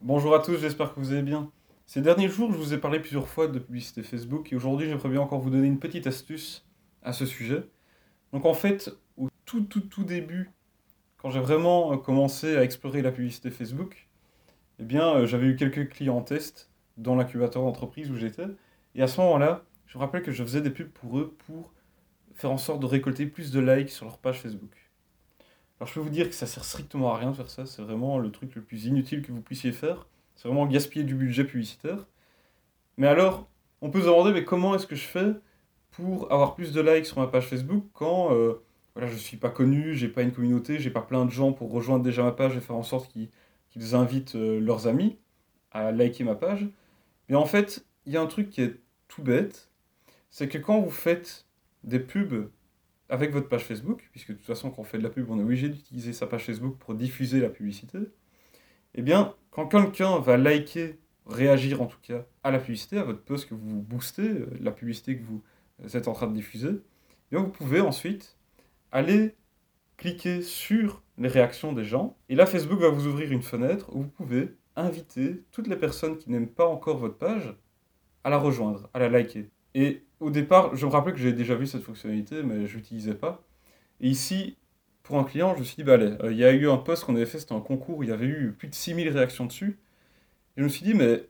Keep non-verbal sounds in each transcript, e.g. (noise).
Bonjour à tous, j'espère que vous allez bien. Ces derniers jours, je vous ai parlé plusieurs fois de publicité Facebook et aujourd'hui, j'aimerais bien encore vous donner une petite astuce à ce sujet. Donc en fait, au tout tout tout début, quand j'ai vraiment euh, commencé à explorer la publicité Facebook, eh bien, euh, j'avais eu quelques clients en test dans l'incubateur d'entreprise où j'étais. Et à ce moment-là, je me rappelle que je faisais des pubs pour eux pour faire en sorte de récolter plus de likes sur leur page Facebook. Alors je peux vous dire que ça sert strictement à rien de faire ça, c'est vraiment le truc le plus inutile que vous puissiez faire. C'est vraiment gaspiller du budget publicitaire. Mais alors, on peut se demander, mais comment est-ce que je fais pour avoir plus de likes sur ma page Facebook quand euh, voilà, je ne suis pas connu, j'ai pas une communauté, j'ai pas plein de gens pour rejoindre déjà ma page et faire en sorte qu'ils invitent euh, leurs amis à liker ma page? Mais en fait, il y a un truc qui est tout bête, c'est que quand vous faites des pubs avec votre page Facebook, puisque de toute façon, quand on fait de la pub, on est obligé d'utiliser sa page Facebook pour diffuser la publicité, eh bien, quand quelqu'un va liker, réagir en tout cas à la publicité, à votre post que vous boostez, euh, la publicité que vous êtes en train de diffuser, eh bien, vous pouvez ensuite aller cliquer sur les réactions des gens, et là, Facebook va vous ouvrir une fenêtre où vous pouvez inviter toutes les personnes qui n'aiment pas encore votre page à la rejoindre, à la liker. Et au départ, je me rappelle que j'ai déjà vu cette fonctionnalité, mais je l'utilisais pas. Et ici, pour un client, je me suis dit, bah allez, euh, il y a eu un post qu'on avait fait, c'était un concours, il y avait eu plus de 6000 réactions dessus. Et je me suis dit, mais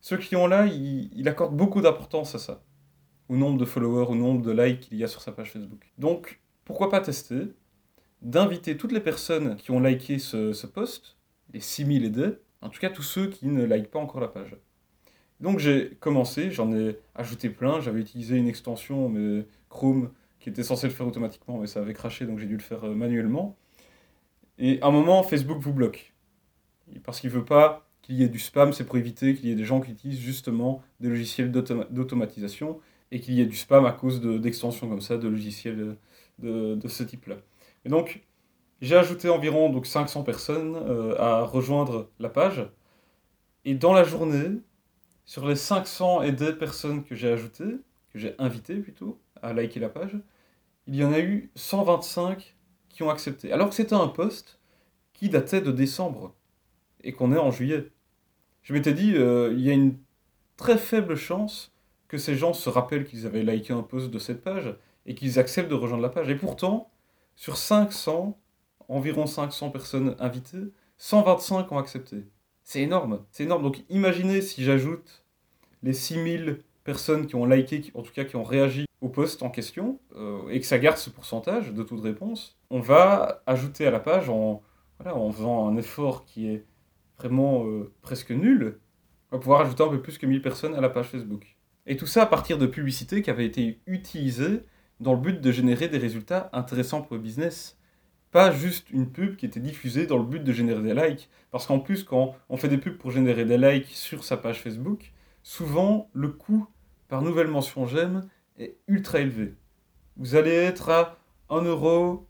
ce client-là, il, accorde beaucoup d'importance à ça, au nombre de followers, au nombre de likes qu'il y a sur sa page Facebook. Donc, pourquoi pas tester d'inviter toutes les personnes qui ont liké ce, ce post, les 6000 et des, en tout cas tous ceux qui ne likent pas encore la page. Donc j'ai commencé, j'en ai ajouté plein, j'avais utilisé une extension mais Chrome qui était censée le faire automatiquement, mais ça avait craché, donc j'ai dû le faire euh, manuellement. Et à un moment, Facebook vous bloque. Parce qu'il ne veut pas qu'il y ait du spam, c'est pour éviter qu'il y ait des gens qui utilisent justement des logiciels d'automatisation et qu'il y ait du spam à cause d'extensions comme ça, de logiciels de, de ce type-là. Et donc, j'ai ajouté environ donc, 500 personnes euh, à rejoindre la page. Et dans la journée, sur les 500 et des personnes que j'ai ajoutées, que j'ai invitées plutôt, à liker la page, il y en a eu 125 qui ont accepté. Alors que c'était un post qui datait de décembre et qu'on est en juillet. Je m'étais dit, euh, il y a une très faible chance que ces gens se rappellent qu'ils avaient liké un post de cette page et qu'ils acceptent de rejoindre la page. Et pourtant, sur 500, environ 500 personnes invitées, 125 ont accepté. C'est énorme, c'est énorme. Donc imaginez si j'ajoute les 6000 personnes qui ont liké, en tout cas qui ont réagi au post en question, euh, et que ça garde ce pourcentage de taux de réponse, on va ajouter à la page en, voilà, en faisant un effort qui est vraiment euh, presque nul, on va pouvoir ajouter un peu plus que 1000 personnes à la page Facebook. Et tout ça à partir de publicités qui avaient été utilisées dans le but de générer des résultats intéressants pour le business pas juste une pub qui était diffusée dans le but de générer des likes. Parce qu'en plus, quand on fait des pubs pour générer des likes sur sa page Facebook, souvent le coût par nouvelle mention j'aime est ultra élevé. Vous allez être à 1 euro,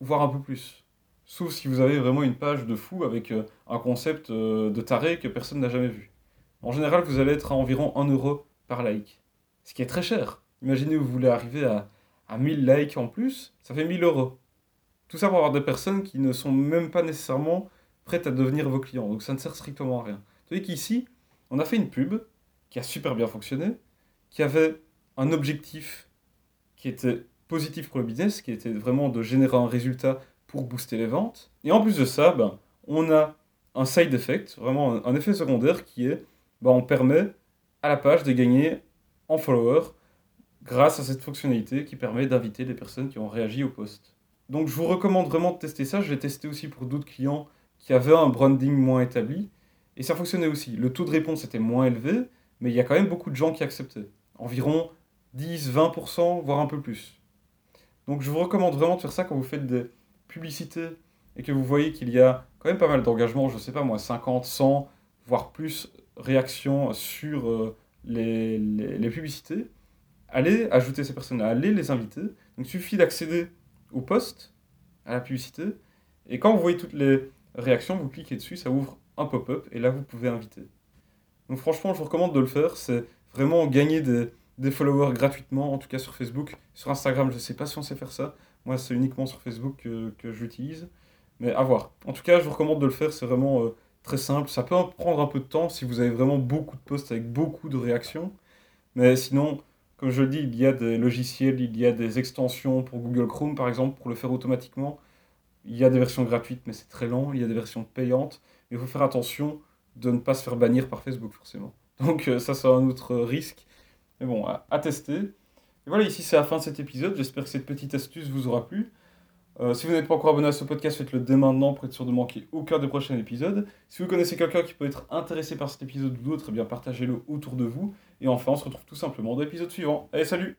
voire un peu plus. Sauf si vous avez vraiment une page de fou avec euh, un concept euh, de taré que personne n'a jamais vu. En général, vous allez être à environ 1 euro par like. Ce qui est très cher. Imaginez, vous voulez arriver à, à 1000 likes en plus, ça fait 1000 euros. Tout ça pour avoir des personnes qui ne sont même pas nécessairement prêtes à devenir vos clients. Donc ça ne sert strictement à rien. Vous voyez qu'ici, on a fait une pub qui a super bien fonctionné, qui avait un objectif qui était positif pour le business, qui était vraiment de générer un résultat pour booster les ventes. Et en plus de ça, ben, on a un side effect, vraiment un, effet secondaire qui est, ben, on permet à la page de gagner en followers grâce à cette fonctionnalité qui permet d'inviter des personnes qui ont réagi au post. Donc je vous recommande vraiment de tester ça. Je l'ai testé aussi pour d'autres clients qui avaient un branding moins établi. Et ça fonctionnait aussi. Le taux de réponse était moins élevé, mais il y a quand même beaucoup de gens qui acceptaient. Environ 10, 20%, voire un peu plus. Donc je vous recommande vraiment de faire ça quand vous faites des publicités et que vous voyez qu'il y a quand même pas mal d'engagement, je ne sais pas moi, 50, 100, voire plus réactions sur euh, les, les, publicités. Allez ajouter ces personnes, allez les inviter. Donc il suffit d'accéder au poste, à la publicité. Et quand vous voyez toutes les réactions, vous cliquez dessus, ça ouvre un pop-up et là vous pouvez inviter. Donc franchement, je vous recommande de le faire. C'est vraiment gagner des, followers gratuitement, en tout cas sur Facebook. Sur Instagram, je ne sais pas si on sait faire ça. Moi, c'est uniquement sur Facebook que, que j'utilise. Mais à voir. En tout cas, je vous recommande de le faire. C'est vraiment euh, très simple. Ça peut prendre un peu de temps si vous avez vraiment beaucoup de posts avec beaucoup de réactions. Mais sinon, comme je le dis, il y a des logiciels, il y a des extensions pour Google Chrome par exemple pour le faire automatiquement. Il y a des versions gratuites, mais c'est très lent. Il y a des versions payantes. Mais il faut faire attention de ne pas se faire bannir par Facebook, forcément. (laughs) Donc euh, ça, c'est un autre risque. Mais bon, à, tester. Et voilà, ici, c'est la fin de cet épisode. J'espère que cette petite astuce vous aura plu. Euh, si vous n'êtes pas encore abonné à ce podcast, faites-le dès maintenant pour être sûr de manquer aucun des prochains épisodes. Si vous connaissez quelqu'un qui peut être intéressé par cet épisode ou d'autres, eh bien partagez-le autour de vous. Et enfin, on se retrouve tout simplement dans l'épisode suivant. Allez, salut